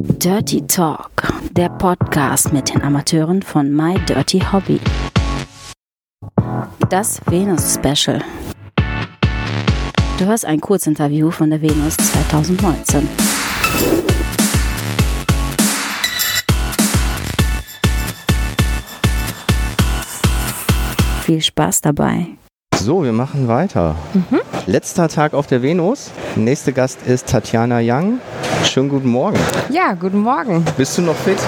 Dirty Talk, der Podcast mit den Amateuren von My Dirty Hobby. Das Venus Special. Du hörst ein Kurzinterview von der Venus 2019. Viel Spaß dabei. So, wir machen weiter. Mhm. Letzter Tag auf der Venus. Nächster Gast ist Tatjana Young. Schönen guten Morgen. Ja, guten Morgen. Bist du noch fit?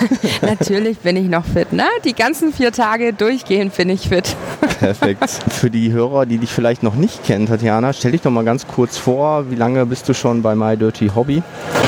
Natürlich bin ich noch fit. Ne? Die ganzen vier Tage durchgehend bin ich fit. Perfekt. Für die Hörer, die dich vielleicht noch nicht kennen, Tatjana, stell dich doch mal ganz kurz vor. Wie lange bist du schon bei My Dirty Hobby?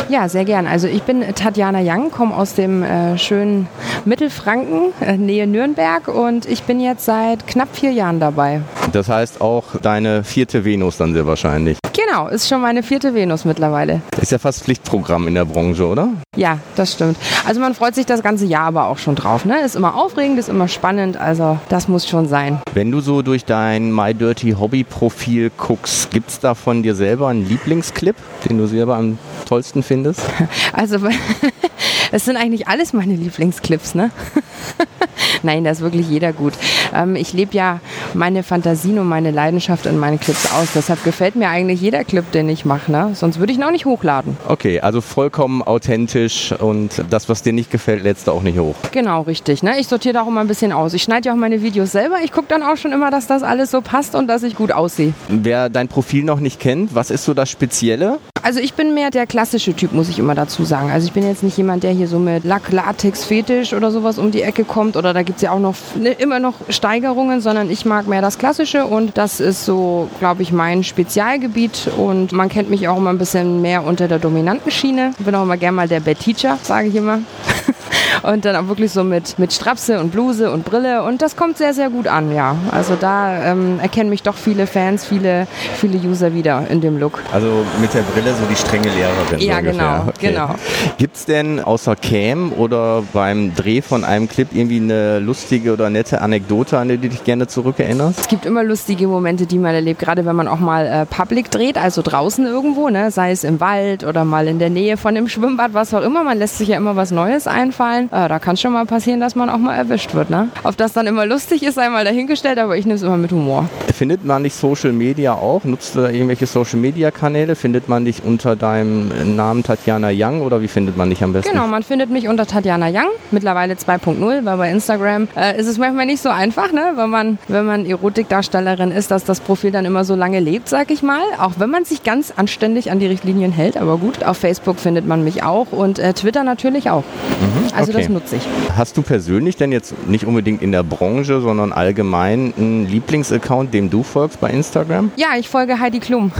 Ja, sehr gern. Also ich bin Tatjana Young, komme aus dem äh, schönen Mittelfranken, äh, Nähe Nürnberg und ich bin jetzt seit knapp vier Jahren dabei. Das heißt auch deine vierte Venus dann sehr wahrscheinlich. Genau, ist schon meine vierte Venus mittlerweile. Ist ja fast Pflichtprogramm in der Branche, oder? Ja, das stimmt. Also man freut sich das ganze Jahr aber auch schon drauf. Ne? Ist immer aufregend, ist immer spannend, also das muss schon sein. Wenn du so durch dein My Dirty Hobby Profil guckst, gibt es da von dir selber einen Lieblingsclip, den du selber am tollsten findest? Also es sind eigentlich alles meine Lieblingsclips, ne? Nein, da ist wirklich jeder gut. Ähm, ich lebe ja meine Fantasien und meine Leidenschaft in meinen Clips aus. Deshalb gefällt mir eigentlich jeder Clip, den ich mache. Ne? Sonst würde ich ihn auch nicht hochladen. Okay, also vollkommen authentisch und das, was dir nicht gefällt, lädst du auch nicht hoch. Genau, richtig. Ne? Ich sortiere da auch immer ein bisschen aus. Ich schneide ja auch meine Videos selber. Ich gucke dann auch schon immer, dass das alles so passt und dass ich gut aussehe. Wer dein Profil noch nicht kennt, was ist so das Spezielle? Also ich bin mehr der klassische Typ, muss ich immer dazu sagen. Also ich bin jetzt nicht jemand, der hier so mit Lack, Latex, Fetisch oder sowas um die Ecke kommt oder da gibt es ja auch noch ne, immer noch Steigerungen, sondern ich mag mehr das Klassische und das ist so, glaube ich, mein Spezialgebiet und man kennt mich auch immer ein bisschen mehr unter der dominanten Schiene. Ich bin auch immer gerne mal der Bad Teacher, sage ich immer. und dann auch wirklich so mit, mit Strapse und Bluse und Brille und das kommt sehr, sehr gut an, ja. Also da ähm, erkennen mich doch viele Fans, viele, viele User wieder in dem Look. Also mit der Brille so die strenge Lehrerin. Ja, genau, okay. genau. Gibt es denn außer Cam oder beim Dreh von einem Clip irgendwie eine lustige oder nette Anekdote, an die du dich gerne zurückerinnerst? Es gibt immer lustige Momente, die man erlebt, gerade wenn man auch mal äh, Public dreht, also draußen irgendwo, ne? sei es im Wald oder mal in der Nähe von dem Schwimmbad, was auch immer. Man lässt sich ja immer was Neues einfallen. Äh, da kann es schon mal passieren, dass man auch mal erwischt wird. Ne? Ob das dann immer lustig ist, einmal dahingestellt, aber ich nehme es immer mit Humor. Findet man dich Social Media auch? Nutzt du da irgendwelche Social Media Kanäle? Findet man dich unter deinem Namen Tatjana Young oder wie findet man dich am besten? Genau, man findet mich unter Tatjana Young, mittlerweile 2.0, weil bei Instagram äh, ist es manchmal nicht so einfach, ne? wenn man, wenn man Erotikdarstellerin ist, dass das Profil dann immer so lange lebt, sag ich mal. Auch wenn man sich ganz anständig an die Richtlinien hält, aber gut. Auf Facebook findet man mich auch und äh, Twitter natürlich auch. Mhm, also okay. Das nutze ich. Hast du persönlich denn jetzt nicht unbedingt in der Branche, sondern allgemein einen Lieblingsaccount, dem du folgst bei Instagram? Ja, ich folge Heidi Klum.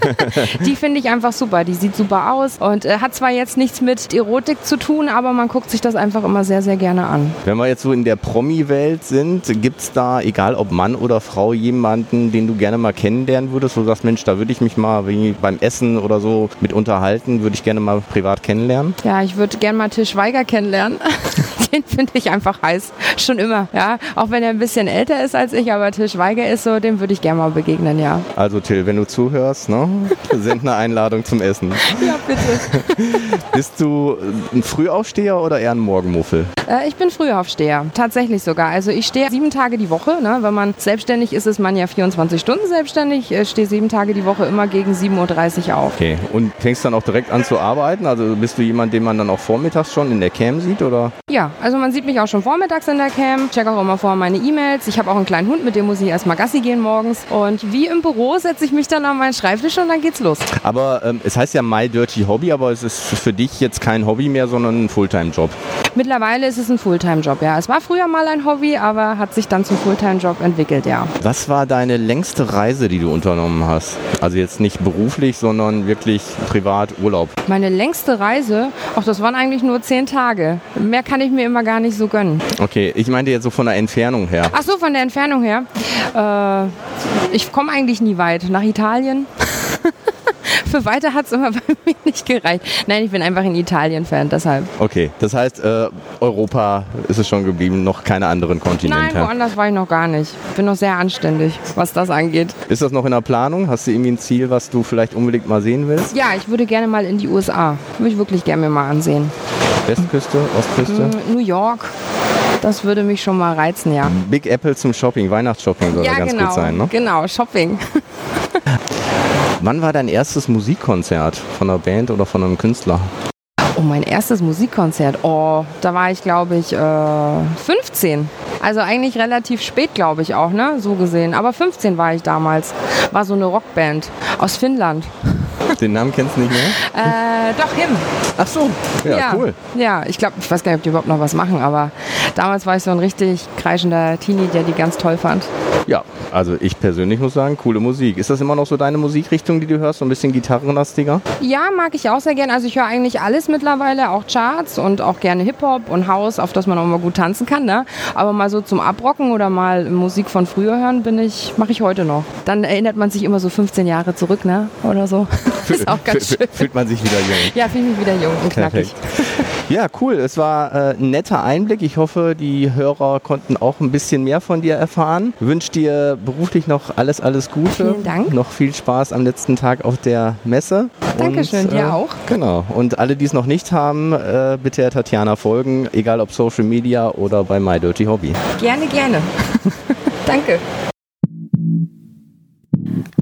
die finde ich einfach super. Die sieht super aus und äh, hat zwar jetzt nichts mit Erotik zu tun, aber man guckt sich das einfach immer sehr, sehr gerne an. Wenn wir jetzt so in der Promi-Welt sind, gibt es da, egal ob Mann oder Frau, jemanden, den du gerne mal kennenlernen würdest, wo du sagst, Mensch, da würde ich mich mal beim Essen oder so mit unterhalten, würde ich gerne mal privat kennenlernen? Ja, ich würde gerne mal Til Schweiger kennenlernen. den finde ich einfach heiß. Schon immer, ja. Auch wenn er ein bisschen älter ist als ich, aber Till Schweiger ist so, dem würde ich gerne mal begegnen, ja. Also Till, wenn du zuhörst, ne, send eine Einladung zum Essen. Ja, bitte. Bist du ein Frühaufsteher oder eher ein Morgenmuffel? Äh, ich bin Frühaufsteher, tatsächlich sogar. Also ich stehe sieben Tage die Woche. Ne? Wenn man selbstständig ist, ist man ja 24 Stunden selbstständig. Ich stehe sieben Tage die Woche immer gegen 7.30 Uhr auf. Okay, und fängst dann auch direkt an zu arbeiten? Also bist du jemand, den man dann auch vormittags schon in der Cam sieht? Oder? Ja, also man sieht mich auch schon vormittags in der Cam. Check auch immer vor meine E-Mails. Ich habe auch einen kleinen Hund, mit dem muss ich erstmal Gassi gehen morgens. Und wie im Büro setze ich mich dann an meinen Schreibtisch und dann geht's los. Aber ähm, es heißt ja My Dirty Hobby, aber es ist für dich jetzt kein Hobby mehr, sondern ein Fulltime-Job. Mittlerweile ist es ein Fulltime-Job, ja. Es war früher mal ein Hobby, aber hat sich dann zum Fulltime-Job entwickelt, ja. Was war deine längste Reise, die du unternommen hast? Also jetzt nicht beruflich, sondern wirklich privat Urlaub. Meine längste Reise, ach, das waren eigentlich nur zehn Tage. Mehr kann ich mir immer gar nicht so gönnen. Okay, ich meinte jetzt so von der Entfernung her. Ach so, von der Entfernung her. Äh, ich komme eigentlich nie weit. Nach Italien. für weiter hat es immer bei mir nicht gereicht. Nein, ich bin einfach ein Italien-Fan, deshalb. Okay, das heißt, äh, Europa ist es schon geblieben, noch keine anderen Kontinente. Nein, woanders war ich noch gar nicht. Bin noch sehr anständig, was das angeht. Ist das noch in der Planung? Hast du irgendwie ein Ziel, was du vielleicht unbedingt mal sehen willst? Ja, ich würde gerne mal in die USA. Würde ich wirklich gerne mir mal ansehen. Westküste, Ostküste? Mm, New York. Das würde mich schon mal reizen, ja. Big Apple zum Shopping, Weihnachtsshopping soll ja, ja ganz genau. gut sein, ne? Genau, Shopping. Wann war dein erstes Musikkonzert von einer Band oder von einem Künstler? Oh, mein erstes Musikkonzert. Oh, da war ich, glaube ich, äh, 15. Also eigentlich relativ spät, glaube ich auch, ne? So gesehen. Aber 15 war ich damals. War so eine Rockband aus Finnland. Den Namen kennst du nicht mehr? Äh, doch, Him. Ach so, ja, cool. Ja, ich glaube, ich weiß gar nicht, ob die überhaupt noch was machen, aber damals war ich so ein richtig kreischender Teenie, der die ganz toll fand. Ja, also ich persönlich muss sagen, coole Musik. Ist das immer noch so deine Musikrichtung, die du hörst? So ein bisschen gitarrenlastiger? Ja, mag ich auch sehr gerne. Also ich höre eigentlich alles mittlerweile, auch Charts und auch gerne Hip-Hop und House, auf das man auch mal gut tanzen kann. Ne? Aber mal so zum Abrocken oder mal Musik von früher hören, bin ich, mache ich heute noch. Dann erinnert man sich immer so 15 Jahre zurück, ne? Oder so. Ist auch ganz schön. Fühlt man sich wieder jung. Ja, fühle mich wieder jung und knackig. Ja, cool. Es war äh, ein netter Einblick. Ich hoffe, die Hörer konnten auch ein bisschen mehr von dir erfahren. Ich wünsche dir beruflich noch alles, alles Gute. Vielen Dank. Noch viel Spaß am letzten Tag auf der Messe. Dankeschön, Und, dir auch. Genau. Und alle, die es noch nicht haben, äh, bitte Tatjana folgen, egal ob Social Media oder bei My Dirty Hobby. Gerne, gerne. Danke.